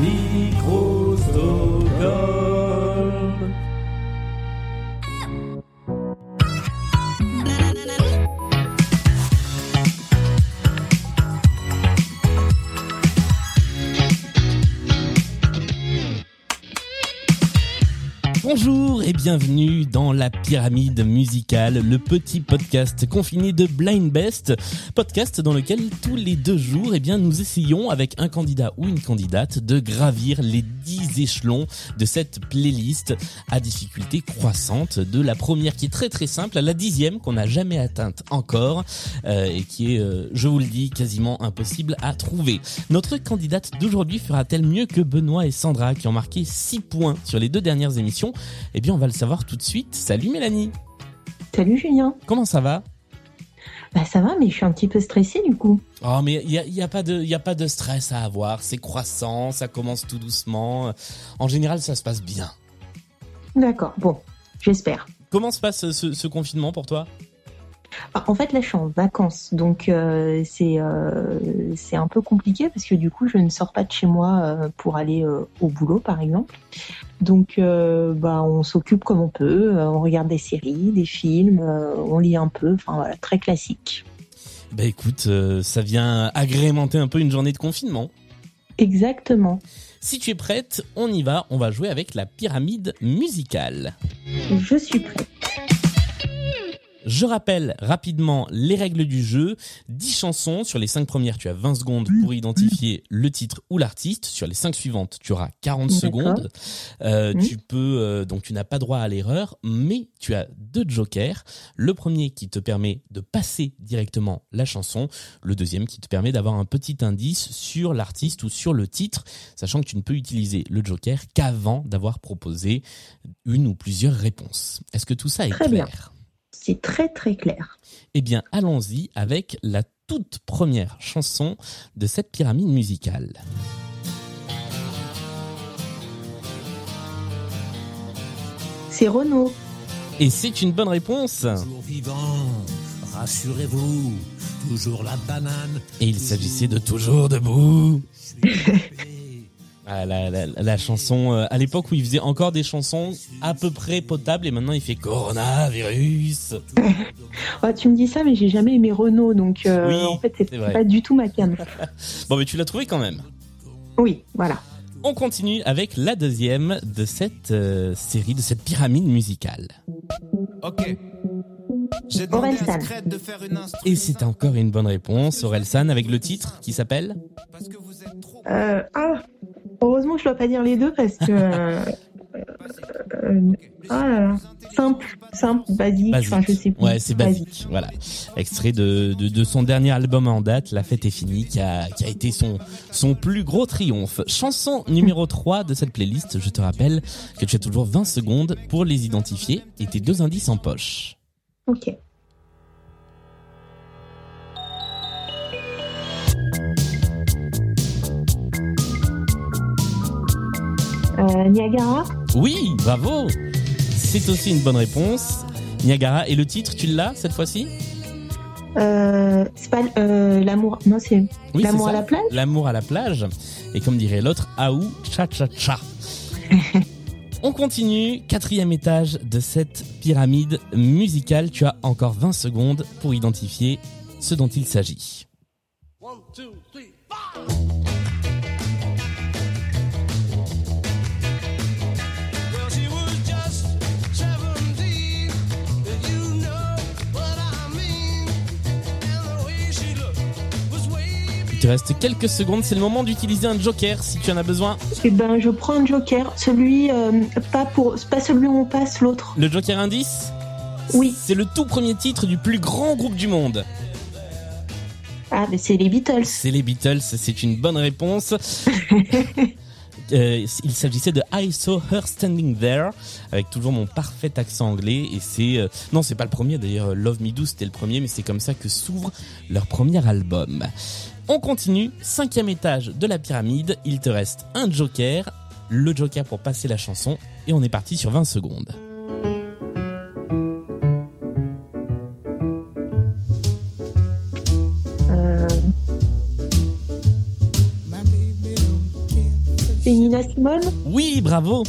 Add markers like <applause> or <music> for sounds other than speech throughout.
Micro bienvenue dans la pyramide musicale, le petit podcast confiné de Blind Best, podcast dans lequel tous les deux jours, eh bien, nous essayons avec un candidat ou une candidate de gravir les dix échelons de cette playlist à difficulté croissante, de la première qui est très très simple à la dixième qu'on n'a jamais atteinte encore euh, et qui est, euh, je vous le dis, quasiment impossible à trouver. Notre candidate d'aujourd'hui fera-t-elle mieux que Benoît et Sandra qui ont marqué 6 points sur les deux dernières émissions? Eh bien, on va le savoir tout de suite. Salut Mélanie Salut Julien. Comment ça va? Bah ça va, mais je suis un petit peu stressée du coup. Oh mais il y a, y a pas de y a pas de stress à avoir, c'est croissant, ça commence tout doucement. En général, ça se passe bien. D'accord, bon, j'espère. Comment se passe ce, ce confinement pour toi? En fait, là, je suis en vacances, donc euh, c'est euh, c'est un peu compliqué parce que du coup, je ne sors pas de chez moi euh, pour aller au boulot, par exemple. Donc, bah, on s'occupe comme on peut. on regarde des séries, des films, on lit un peu. Enfin, voilà, très classique. Bah écoute, ça vient agrémenter un peu une journée de confinement. Exactement. Si tu es prête, on y va, on va jouer avec la pyramide musicale. Je suis prête. Je rappelle rapidement les règles du jeu. 10 chansons. Sur les 5 premières, tu as 20 secondes pour identifier le titre ou l'artiste. Sur les 5 suivantes, tu auras 40 D'accord. secondes. Euh. Tu peux, euh, donc tu n'as pas droit à l'erreur, mais tu as deux jokers. Le premier qui te permet de passer directement la chanson. Le deuxième qui te permet d'avoir un petit indice sur l'artiste ou sur le titre, sachant que tu ne peux utiliser le joker qu'avant d'avoir proposé une ou plusieurs réponses. Est-ce que tout ça est Très bien. C'est très très clair. Eh bien, allons-y avec la toute première chanson de cette pyramide musicale. C'est Renaud. Et c'est une bonne réponse. Toujours vivant, rassurez-vous, toujours la banane. Et il s'agissait de Toujours debout. <laughs> Ah, la, la- la chanson, euh, à l'époque où il faisait encore des chansons à peu près potables et maintenant il fait Coronavirus. <laughs> Ah, tu me dis ça, mais j'ai jamais aimé Renaud, donc euh, Oui, en fait, c'est pas du tout ma cam. <laughs> Bon, mais tu l'as trouvé quand même. Oui, voilà. On continue avec la deuxième de cette euh, série, de cette pyramide musicale. Ok. J'ai demandé à de faire une. Et c'est encore une bonne réponse, Orelsan, avec le titre qui s'appelle? Parce que vous êtes trop. Euh, ah, heureusement, je dois pas dire les deux parce que. euh, euh, ah là là. Simple, simple, basique. Basique. Enfin, je sais plus. Ouais, c'est basique. Voilà. Extrait de, de, de son dernier album en date, La fête est finie, qui a, qui a été son, son plus gros triomphe. Chanson numéro 3 de cette playlist. Je te rappelle que tu as toujours 20 secondes pour les identifier et tes deux indices en poche. Ok. Niagara Oui, bravo! C'est aussi une bonne réponse. Niagara. Et le titre, tu l'as cette fois-ci? euh, C'est pas euh, l'amour. Non, c'est Oui, l'amour à la plage? L'amour à la plage. Et comme dirait l'autre, Aou, cha cha cha. <laughs> On continue, quatrième étage de cette pyramide musicale. Tu as encore 20 secondes pour identifier ce dont il s'agit. Well, te reste quelques secondes, c'est le moment d'utiliser un joker si tu en as besoin. Eh ben, je prends un joker. Celui, euh, pas pour, pas celui où on passe, l'autre. Le joker indice Oui. C'est le tout premier titre du plus grand groupe du monde. Ah, mais c'est les Beatles. C'est les Beatles, c'est une bonne réponse. <laughs> Euh, il s'agissait de I Saw Her Standing There, avec toujours mon parfait accent anglais. Et c'est euh, non, c'est pas le premier d'ailleurs. Love Me Do c'était le premier, mais c'est comme ça que s'ouvre leur premier album. On continue, cinquième étage de la pyramide. Il te reste un joker, le joker pour passer la chanson, et on est parti sur 20 secondes. Nina Simone Oui, bravo.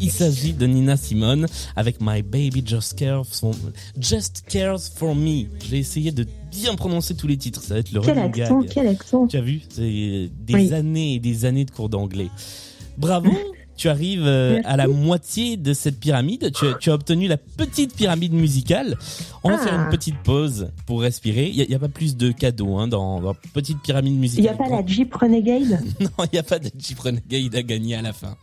Il s'agit de Nina Simone avec My Baby Just Cares for, Just Cares for Me. J'ai essayé de bien prononcer tous les titres. Ça va être le Quel accent, gag. quel accent. Tu as vu C'est des Oui. années et des années de cours d'anglais. Bravo <laughs> Tu arrives euh, à la moitié de cette pyramide. Tu, as- tu as obtenu la petite pyramide musicale. On va Ah. faire une petite pause pour respirer. Il n'y a, il y a pas plus de cadeaux hein, dans, dans la petite pyramide Il musicale. n'y a pas la Jeep Renegade? <laughs> Non, il n'y a pas de Jeep Renegade à gagner à la fin.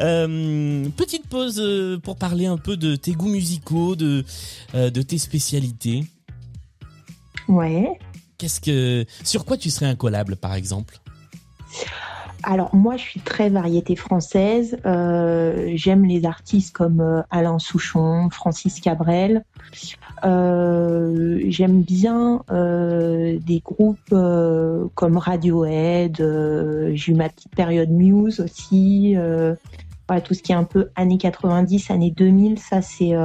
Euh, petite pause euh, pour parler un peu de tes goûts musicaux, de, euh, de tes spécialités. Ouais. Qu'est-ce que, sur quoi tu serais incollable, par exemple? Alors moi, je suis très variété française. Euh, J'aime les artistes comme euh, Alain Souchon, Francis Cabrel. Euh, J'aime bien euh, des groupes comme Radiohead. J'ai eu ma petite période Muse aussi. Voilà, tout ce qui est un peu années 90, années 2000, ça c'est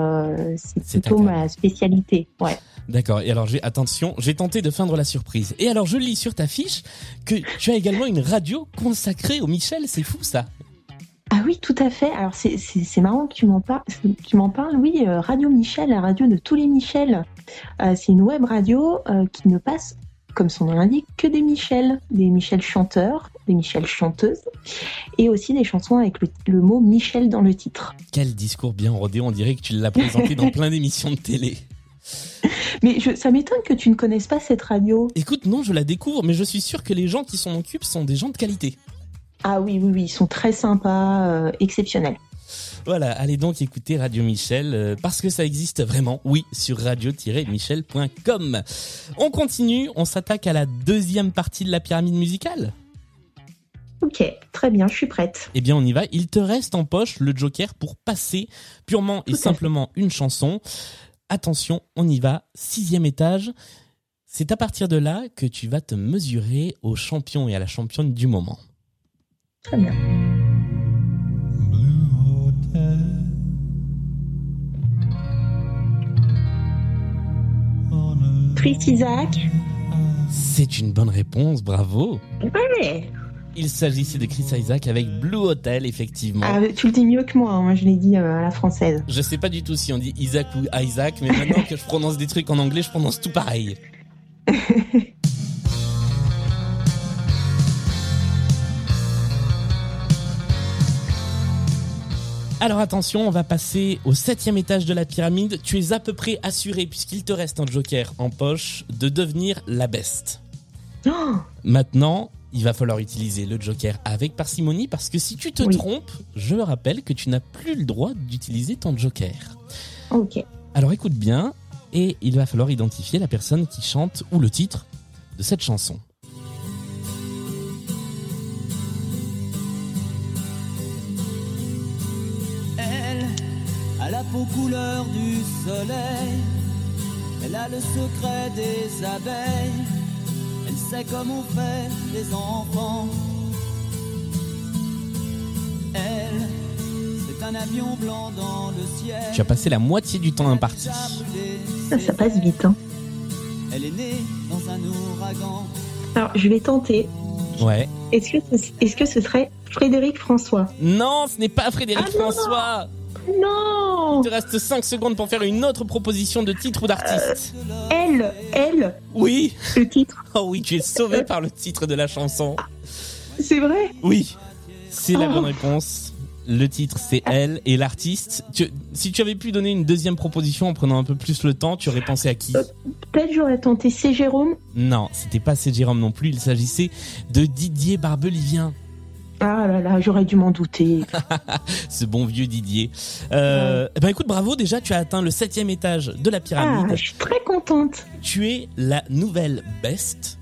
plutôt ma spécialité. Ouais. D'accord. Et alors, j'ai attention, j'ai tenté de feindre la surprise. Et alors, je lis sur ta fiche que tu as également une radio consacrée au Michel. C'est fou, ça. Ah oui, tout à fait. Alors c'est c'est c'est marrant que tu m'en parles. Tu m'en parles. Oui, euh, Radio Michel, la radio de tous les Michel. Euh, c'est une web radio euh, qui ne passe, comme son nom l'indique, que des Michel, des Michel chanteurs, des Michel chanteuses, et aussi des chansons avec le, le mot Michel dans le titre. Quel discours bien rodé. On dirait que tu l'as présenté dans <laughs> plein d'émissions de télé. Mais je, ça m'étonne que tu ne connaisses pas cette radio. Écoute, non, je la découvre, mais je suis sûr que les gens qui s'en occupent sont des gens de qualité. Ah oui, oui, oui, ils sont très sympas, euh, exceptionnels. Voilà, allez donc écouter Radio Michel, euh, parce que ça existe vraiment, oui, sur radio-michel.com. On continue, on s'attaque à la deuxième partie de la pyramide musicale. Ok, très bien, je suis prête. Eh bien, on y va. Il te reste en poche le joker pour passer purement et simplement une chanson. Attention, on y va. Sixième étage. C'est à partir de là que tu vas te mesurer au champion et à la championne du moment. Très bien. Isaac. C'est une bonne réponse, bravo. Ouais. Il s'agissait de Chris Isaac avec Blue Hotel, effectivement. Ah, tu le dis mieux que moi, hein. moi je l'ai dit euh, à la française. Je sais pas du tout si on dit Isaac ou Isaac, mais maintenant que je prononce des trucs en anglais, je prononce tout pareil. <laughs> Alors attention, on va passer au septième étage de la pyramide. Tu es à peu près assuré, puisqu'il te reste un joker en poche, de devenir la best. Oh, <gasps> Maintenant, il va falloir utiliser le joker avec parcimonie, parce que si tu te Oui. trompes, je le rappelle que tu n'as plus le droit d'utiliser ton joker. ok. Alors écoute bien, et il va falloir identifier la personne qui chante ou le titre de cette chanson. Elle a la peau couleur du soleil. Elle a le secret des abeilles. Elle sait comment on fait les enfants. Elle, c'est un avion blanc dans le ciel. Tu as passé la moitié du temps imparti. Ça, ça passe vite. Hein. Elle est née dans un ouragan. Alors, je vais tenter. Ouais. Est-ce que, ce- est-ce que ce serait Frédéric François? Non, ce n'est pas Frédéric Ah non, François. Non Il te reste 5 secondes pour faire une autre proposition de titre ou d'artiste. Elle, elle, Oui. le titre. <laughs> Oh oui, tu es sauvé par le titre de la chanson. C'est vrai Oui. C'est la Oh. bonne réponse. Le titre, c'est elle. Et l'artiste, si tu avais pu donner une deuxième proposition en prenant un peu plus le temps, tu aurais pensé à qui? Peut-être j'aurais tenté C'est Jérôme. Non, c'était pas C. Jérôme non plus. Il s'agissait de Didier Barbelivien. Ah là là, j'aurais dû m'en douter. <laughs> ce bon vieux Didier. Euh, eh Ben écoute, bravo déjà, tu as atteint le septième étage de la Ah, pyramide. je suis très contente. Tu es la nouvelle best.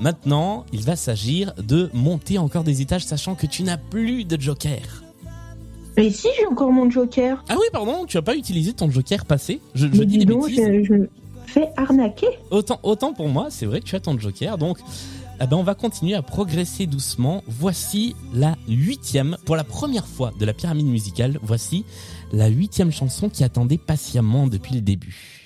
Maintenant, il va s'agir de monter encore des étages, sachant que tu n'as plus de joker. Mais si, j'ai encore mon joker. Ah oui, pardon, tu as pas utilisé ton joker passé. Je, je dis dis des donc, bêtises. je, je me fais arnaquer. Autant, autant pour moi, c'est vrai que tu as ton joker. Donc, eh on va continuer à progresser doucement. Voici la huitième, pour la première fois de la pyramide musicale, voici la huitième chanson qui attendait patiemment depuis le début.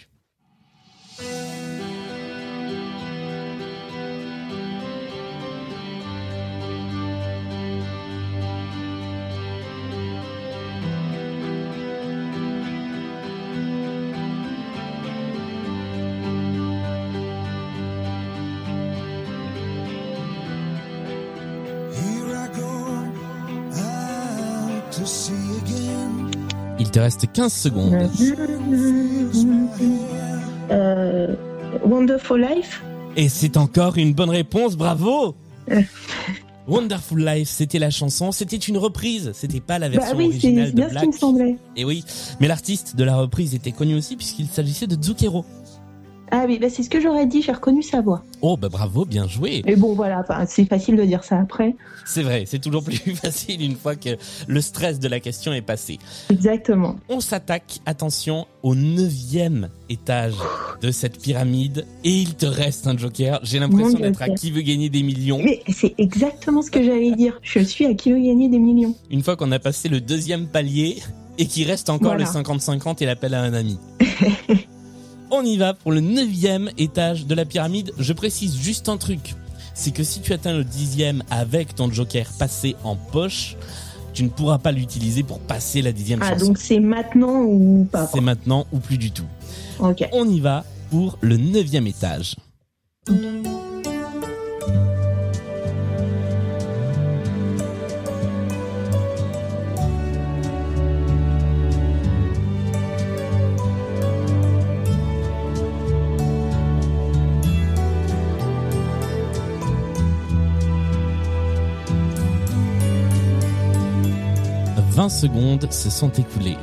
Te reste 15 secondes. Euh, Wonderful Life Et c'est encore une bonne réponse, bravo. <laughs> Wonderful Life, c'était la chanson, c'était une reprise, c'était pas la Bah version oui, c'est originale de bien ce qui Black. me semblait. Et oui, mais l'artiste de la reprise était connu aussi puisqu'il s'agissait de Zucchero. Ah oui, bah c'est ce que j'aurais dit, j'ai reconnu sa voix. Oh bah bravo, bien joué. Mais bon, voilà, c'est facile de dire ça après. C'est vrai, c'est toujours plus <laughs> facile une fois que le stress de la question est passé. Exactement. On s'attaque, attention, au neuvième étage de cette pyramide et il te reste un joker. J'ai l'impression d'être à qui veut gagner des millions. Mais c'est exactement ce que j'allais dire. Je suis à qui veut gagner des millions. Une fois qu'on a passé le deuxième palier et qu'il reste encore Voilà. le 50-50 et l'appel à un ami. <laughs> On y va pour le neuvième étage de la pyramide. Je précise juste un truc. C'est que si tu atteins le dixième avec ton joker passé en poche, tu ne pourras pas l'utiliser pour passer la dixième Ah, chanson. donc c'est maintenant ou pas C'est maintenant ou plus du tout. Ok. On y va pour le neuvième étage. « 20 secondes se sont écoulées.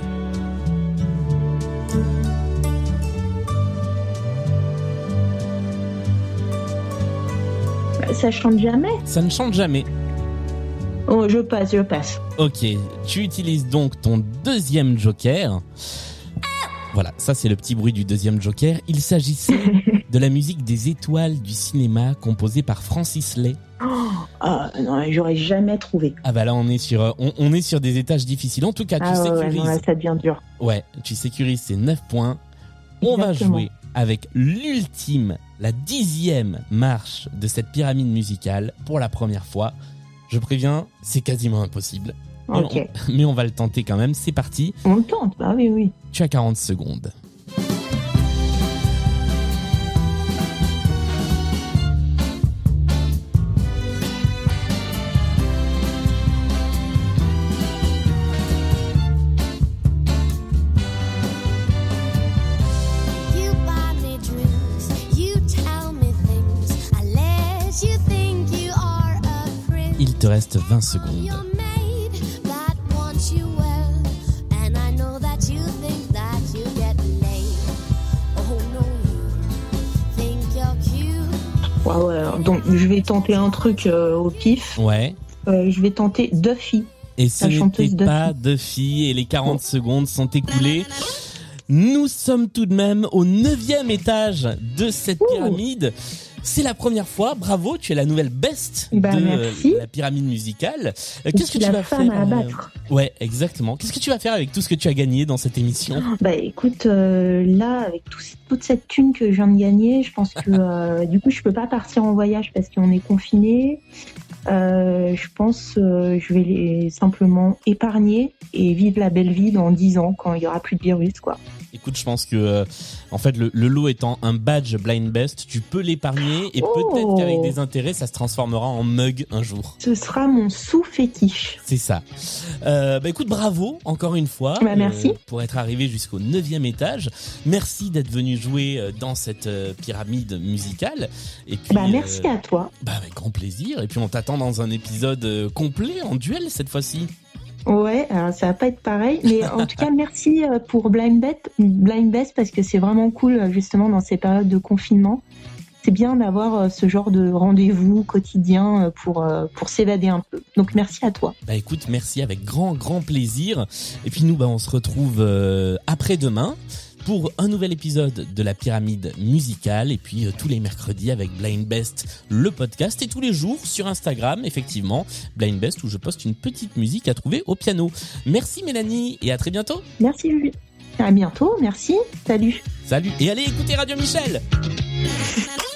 Ça chante jamais? Ça ne chante jamais. Oh, je passe, je passe. Ok, tu utilises donc ton deuxième joker. Voilà, ça c'est le petit bruit du deuxième joker. Il s'agissait <laughs> de la musique des étoiles du cinéma composée par Francis Lay. Ah non, j'aurais jamais trouvé. Ah bah là on est sur euh, on, on est sur des étages difficiles. En tout cas, tu Ah ouais, ouais, sécurises. non, là, ça devient dur. Ouais, tu sécurises ces 9 points. On va jouer avec l'ultime, la dixième marche de cette pyramide musicale pour la première fois. Je préviens, c'est quasiment impossible. Mais, on, <laughs> mais on va le tenter quand même. C'est parti. On le tente, bah oui, oui. Tu as 40 secondes. You buy me drinks, you tell me things, I let you think you are a prince. Il te reste 20 secondes. Donc, je vais tenter un truc euh, au pif. Ouais. Euh, je vais tenter Duffy. Et ce n'était pas Duffy et les 40 secondes sont écoulées. Nous sommes tout de même au neuvième étage de cette Ouh. pyramide. C'est la première fois. Bravo, tu es la nouvelle best Bah, de merci. euh, la pyramide musicale. Euh, Qu'est-ce que tu la vas femme faire à euh, abattre. Ouais, exactement. Qu'est-ce que tu vas faire avec tout ce que tu as gagné dans cette émission? Bah écoute, euh, là, avec tout- toute cette thune que je viens de gagner, je pense que euh, du coup, je peux pas partir en voyage parce qu'on est confiné. Euh, je pense euh, je vais les simplement épargner et vivre la belle vie dans 10 ans quand il y aura plus de virus, quoi. Écoute, je pense que euh, en fait le, le lot étant un badge blind best, tu peux l'épargner et Oh. peut-être qu'avec des intérêts, ça se transformera en mug un jour. Ce sera mon sous-fétiche. C'est ça. Euh, bah écoute, bravo encore une fois Bah, merci. pour être arrivé jusqu'au neuvième étage. Merci d'être venu jouer euh, dans cette euh, pyramide musicale. Et puis, Bah merci euh, à toi. bah avec grand plaisir. Et puis on t'attend dans un épisode euh, complet en duel cette fois-ci. Ouais, alors ça va pas être pareil, mais en tout cas merci euh, pour Blind Bet, Blind Best parce que c'est vraiment cool euh, justement dans ces périodes de confinement. C'est bien d'avoir euh, ce genre de rendez-vous quotidien pour pour s'évader un peu. Donc merci à toi. Bah écoute, merci avec grand grand plaisir. Et puis nous, bah on se retrouve euh, après-demain pour un nouvel épisode de la pyramide musicale. Et puis euh, tous les mercredis avec Blind Best, le podcast. Et tous les jours sur Instagram, effectivement, Blind Best où je poste une petite musique à trouver au piano. Merci Mélanie et à très bientôt. Merci Julie. À bientôt, merci. Salut. Salut et allez écouter Radio Michel. <laughs>